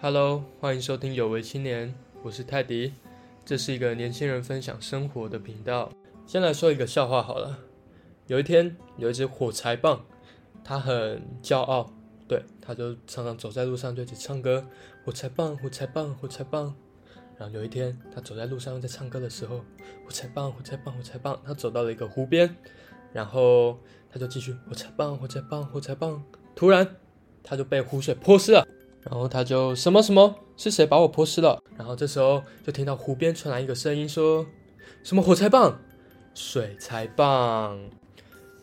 Hello，欢迎收听有为青年，我是泰迪。这是一个年轻人分享生活的频道。先来说一个笑话好了。有一天，有一只火柴棒，它很骄傲，对，它就常常走在路上对着唱歌：火柴棒，火柴棒，火柴棒。然后有一天，他走在路上在唱歌的时候，火柴棒，火柴棒，火柴棒。他走到了一个湖边，然后他就继续火柴棒，火柴棒，火柴棒。突然，他就被湖水泼湿了。然后他就什么什么是谁把我泼湿了？然后这时候就听到湖边传来一个声音说：“什么火柴棒，水柴棒？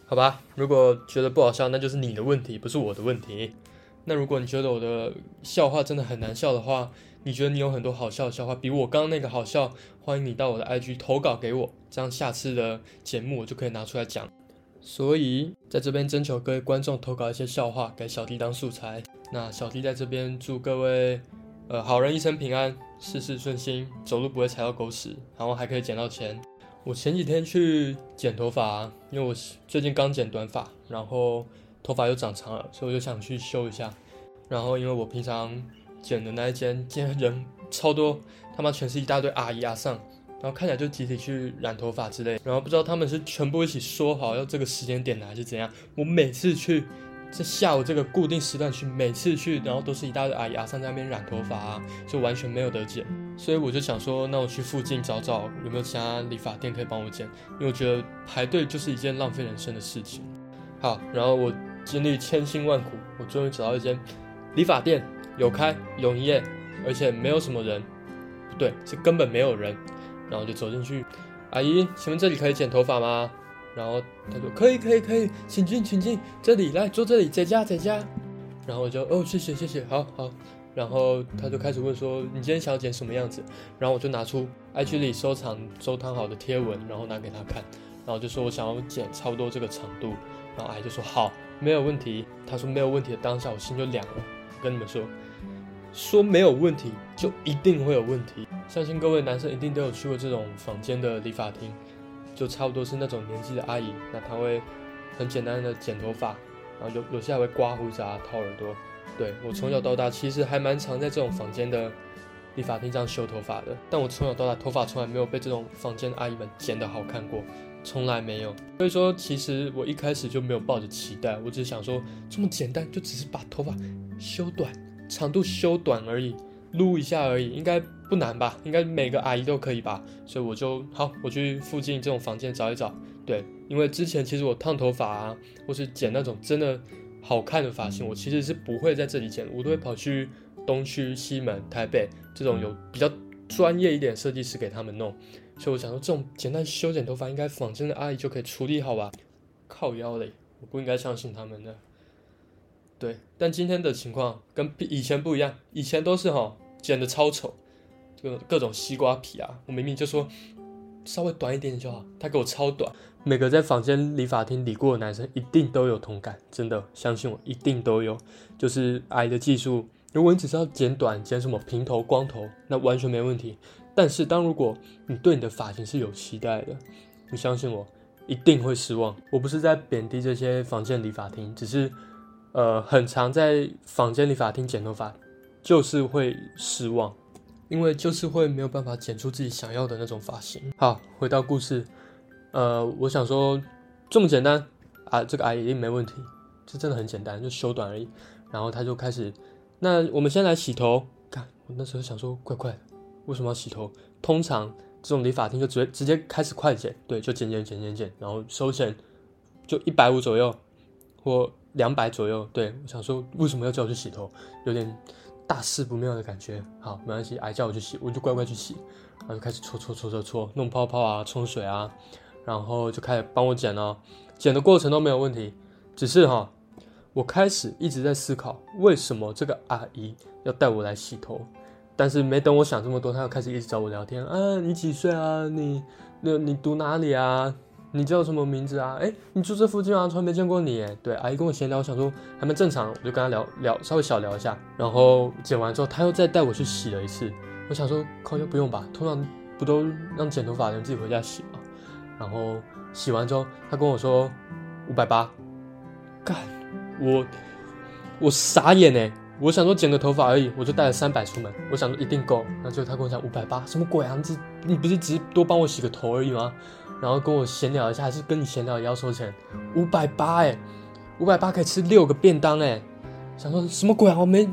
好吧，如果觉得不好笑，那就是你的问题，不是我的问题。那如果你觉得我的笑话真的很难笑的话，你觉得你有很多好笑的笑话，比我刚刚那个好笑，欢迎你到我的 IG 投稿给我，这样下次的节目我就可以拿出来讲。所以在这边征求各位观众投稿一些笑话给小弟当素材。那小弟在这边祝各位，呃，好人一生平安，事事顺心，走路不会踩到狗屎，然后还可以捡到钱。我前几天去剪头发，因为我最近刚剪短发，然后头发又长长了，所以我就想去修一下。然后因为我平常剪的那一间，今天人超多，他妈全是一大堆阿姨阿上，然后看起来就集体去染头发之类。然后不知道他们是全部一起说好要这个时间点来，还是怎样。我每次去。在下午这个固定时段去，每次去，然后都是一大堆阿姨阿三在那边染头发啊，就完全没有得剪。所以我就想说，那我去附近找找有没有其他理发店可以帮我剪，因为我觉得排队就是一件浪费人生的事情。好，然后我经历千辛万苦，我终于找到一间理发店，有开有营业，而且没有什么人，不对，是根本没有人。然后就走进去，阿姨，请问这里可以剪头发吗？然后他说可以可以可以，请进请进，这里来坐这里，在家在家。然后我就哦谢谢谢谢，好好。然后他就开始问说你今天想要剪什么样子？然后我就拿出 IG 里收藏收藏好的贴文，然后拿给他看。然后就说我想要剪差不多这个长度。然后阿姨就说好，没有问题。他说没有问题的当下，我心就凉了。跟你们说，说没有问题就一定会有问题。相信各位男生一定都有去过这种坊间的理发厅。就差不多是那种年纪的阿姨，那她会很简单的剪头发，然后有有些还会刮胡子啊、掏耳朵。对我从小到大其实还蛮常在这种房间的理发厅这样修头发的，但我从小到大头发从来没有被这种房间的阿姨们剪得好看过，从来没有。所以说，其实我一开始就没有抱着期待，我只是想说这么简单，就只是把头发修短，长度修短而已。撸一下而已，应该不难吧？应该每个阿姨都可以吧？所以我就好，我去附近这种房间找一找。对，因为之前其实我烫头发啊，或是剪那种真的好看的发型，我其实是不会在这里剪，我都会跑去东区、西门、台北这种有比较专业一点设计师给他们弄。所以我想说，这种简单修剪头发，应该仿真的阿姨就可以处理好吧？靠腰嘞，我不应该相信他们的。对，但今天的情况跟以前不一样，以前都是哈。剪的超丑，各各种西瓜皮啊！我明明就说稍微短一点点就好，他给我超短。每个在房间理发厅理过的男生一定都有同感，真的相信我，一定都有。就是矮的技术，如果你只是要剪短、剪什么平头、光头，那完全没问题。但是当如果你对你的发型是有期待的，你相信我，一定会失望。我不是在贬低这些房间理发厅，只是呃，很常在房间理发厅剪头发。就是会失望，因为就是会没有办法剪出自己想要的那种发型。好，回到故事，呃，我想说这么简单啊，这个阿姨一定没问题，这真的很简单，就修短而已。然后他就开始，那我们先来洗头。看，我那时候想说，怪怪的，为什么要洗头？通常这种理发厅就直接直接开始快剪，对，就剪剪剪剪剪，然后收钱就一百五左右或两百左右。对我想说，为什么要叫我去洗头？有点。大事不妙的感觉，好，没关系，挨叫我去洗，我就乖乖去洗，然后就开始搓搓搓搓搓，弄泡泡啊，冲水啊，然后就开始帮我剪了，剪的过程都没有问题，只是哈，我开始一直在思考，为什么这个阿姨要带我来洗头，但是没等我想这么多，她又开始一直找我聊天，啊，你几岁啊？你那你读哪里啊？你叫什么名字啊？哎，你住这附近啊？从来没见过你。对，阿姨跟我闲聊，我想说还蛮正常，我就跟她聊聊，稍微小聊一下。然后剪完之后，她又再带我去洗了一次。我想说，靠，又不用吧？通常不都让剪头发的人自己回家洗吗？然后洗完之后，她跟我说五百八。干，我我傻眼哎！我想说剪个头发而已，我就带了三百出门，我想说一定够。然后结果他跟我讲五百八，什么鬼啊？你你不是只是多帮我洗个头而已吗？然后跟我闲聊一下，还是跟你闲聊也要收钱？五百八哎，五百八可以吃六个便当哎！想说什么鬼啊？我没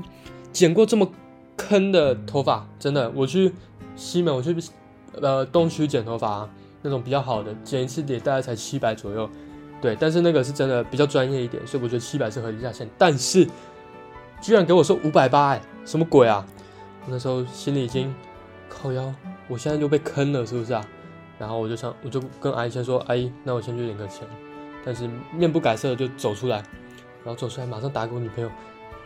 剪过这么坑的头发，真的。我去西门，我去呃东区剪头发，那种比较好的，剪一次也大概才七百左右。对，但是那个是真的比较专业一点，所以我觉得七百是合理价钱。但是居然给我说五百八，哎，什么鬼啊？我那时候心里已经靠腰，我现在就被坑了，是不是啊？然后我就想，我就跟阿姨先说，阿姨，那我先去领个钱。但是面不改色就走出来，然后走出来马上打给我女朋友，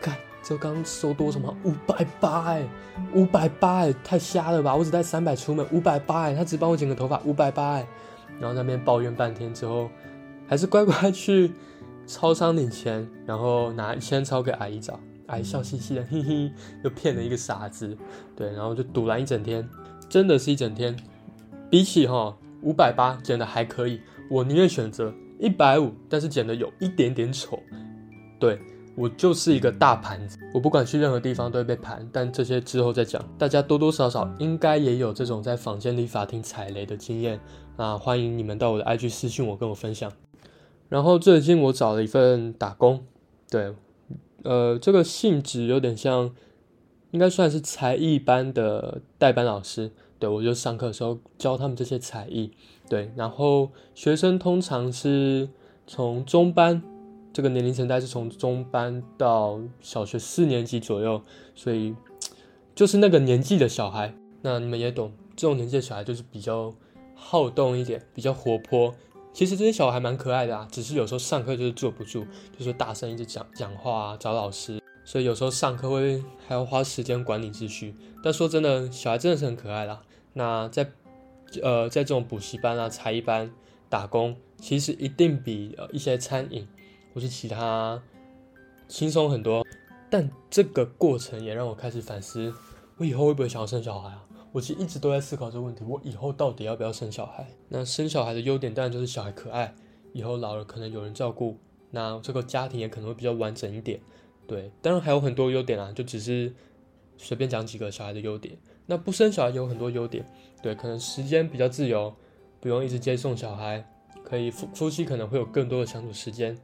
看这刚收多什么五百八哎，五百八哎，太瞎了吧？我只带三百出门，五百八哎，他只帮我剪个头发，五百八哎。然后那边抱怨半天之后。还是乖乖去超商领钱，然后拿一千钞给阿姨找，阿姨笑嘻嘻的，嘿嘿，又骗了一个傻子，对，然后就堵拦一整天，真的是一整天。比起哈五百八剪的还可以，我宁愿选择一百五，但是剪的有一点点丑。对我就是一个大盘子，我不管去任何地方都会被盘，但这些之后再讲。大家多多少少应该也有这种在房间里法庭踩雷的经验，那欢迎你们到我的 IG 私信我，跟我分享。然后最近我找了一份打工，对，呃，这个性质有点像，应该算是才艺班的代班老师。对我就上课的时候教他们这些才艺，对，然后学生通常是从中班，这个年龄层带是从中班到小学四年级左右，所以就是那个年纪的小孩。那你们也懂，这种年纪的小孩就是比较好动一点，比较活泼。其实这些小孩蛮可爱的啊，只是有时候上课就是坐不住，就是大声一直讲讲话啊，找老师，所以有时候上课会还要花时间管理秩序。但说真的，小孩真的是很可爱啦。那在呃在这种补习班啊、才艺班打工，其实一定比呃一些餐饮或是其他轻松很多。但这个过程也让我开始反思，我以后会不会想要生小孩啊？我其实一直都在思考这个问题：我以后到底要不要生小孩？那生小孩的优点当然就是小孩可爱，以后老了可能有人照顾，那这个家庭也可能会比较完整一点。对，当然还有很多优点啊，就只是随便讲几个小孩的优点。那不生小孩有很多优点，对，可能时间比较自由，不用一直接送小孩，可以夫夫妻可能会有更多的相处时间，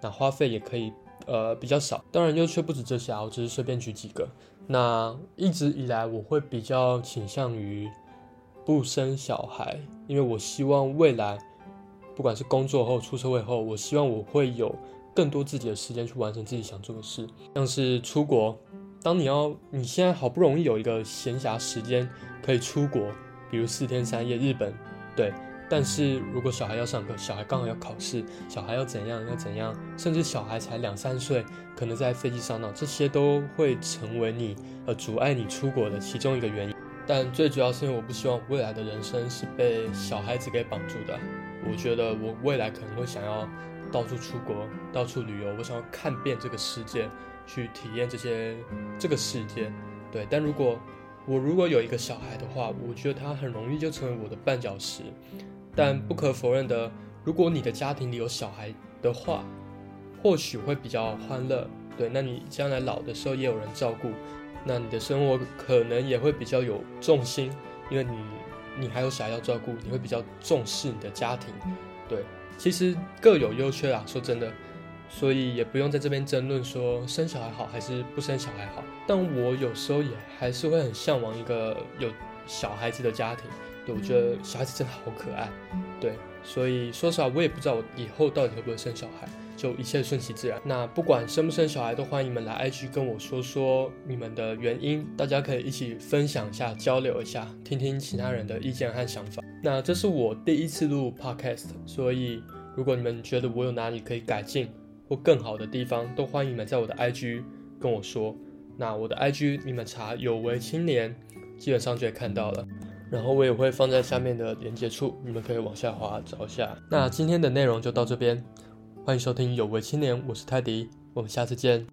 那花费也可以呃比较少。当然优缺不止这些啊，我只是随便举几个。那一直以来，我会比较倾向于不生小孩，因为我希望未来，不管是工作后、出社会后，我希望我会有更多自己的时间去完成自己想做的事，像是出国。当你要你现在好不容易有一个闲暇时间可以出国，比如四天三夜日本，对。但是如果小孩要上课，小孩刚好要考试，小孩要怎样要怎样，甚至小孩才两三岁，可能在飞机上闹，这些都会成为你呃阻碍你出国的其中一个原因。但最主要是因为我不希望未来的人生是被小孩子给绑住的。我觉得我未来可能会想要到处出国，到处旅游，我想要看遍这个世界，去体验这些这个世界。对，但如果我如果有一个小孩的话，我觉得他很容易就成为我的绊脚石。但不可否认的，如果你的家庭里有小孩的话，或许会比较欢乐。对，那你将来老的时候也有人照顾，那你的生活可能也会比较有重心，因为你你还有小孩要照顾，你会比较重视你的家庭。对，其实各有优缺啊，说真的，所以也不用在这边争论说生小孩好还是不生小孩好。但我有时候也还是会很向往一个有小孩子的家庭。对，我觉得小孩子真的好可爱。对，所以说实话，我也不知道我以后到底会不会生小孩，就一切顺其自然。那不管生不生小孩，都欢迎你们来 IG 跟我说说你们的原因，大家可以一起分享一下，交流一下，听听其他人的意见和想法。那这是我第一次录 Podcast，所以如果你们觉得我有哪里可以改进或更好的地方，都欢迎你们在我的 IG 跟我说。那我的 IG 你们查有为青年，基本上就会看到了。然后我也会放在下面的连接处，你们可以往下滑找一下。那今天的内容就到这边，欢迎收听有为青年，我是泰迪，我们下次见。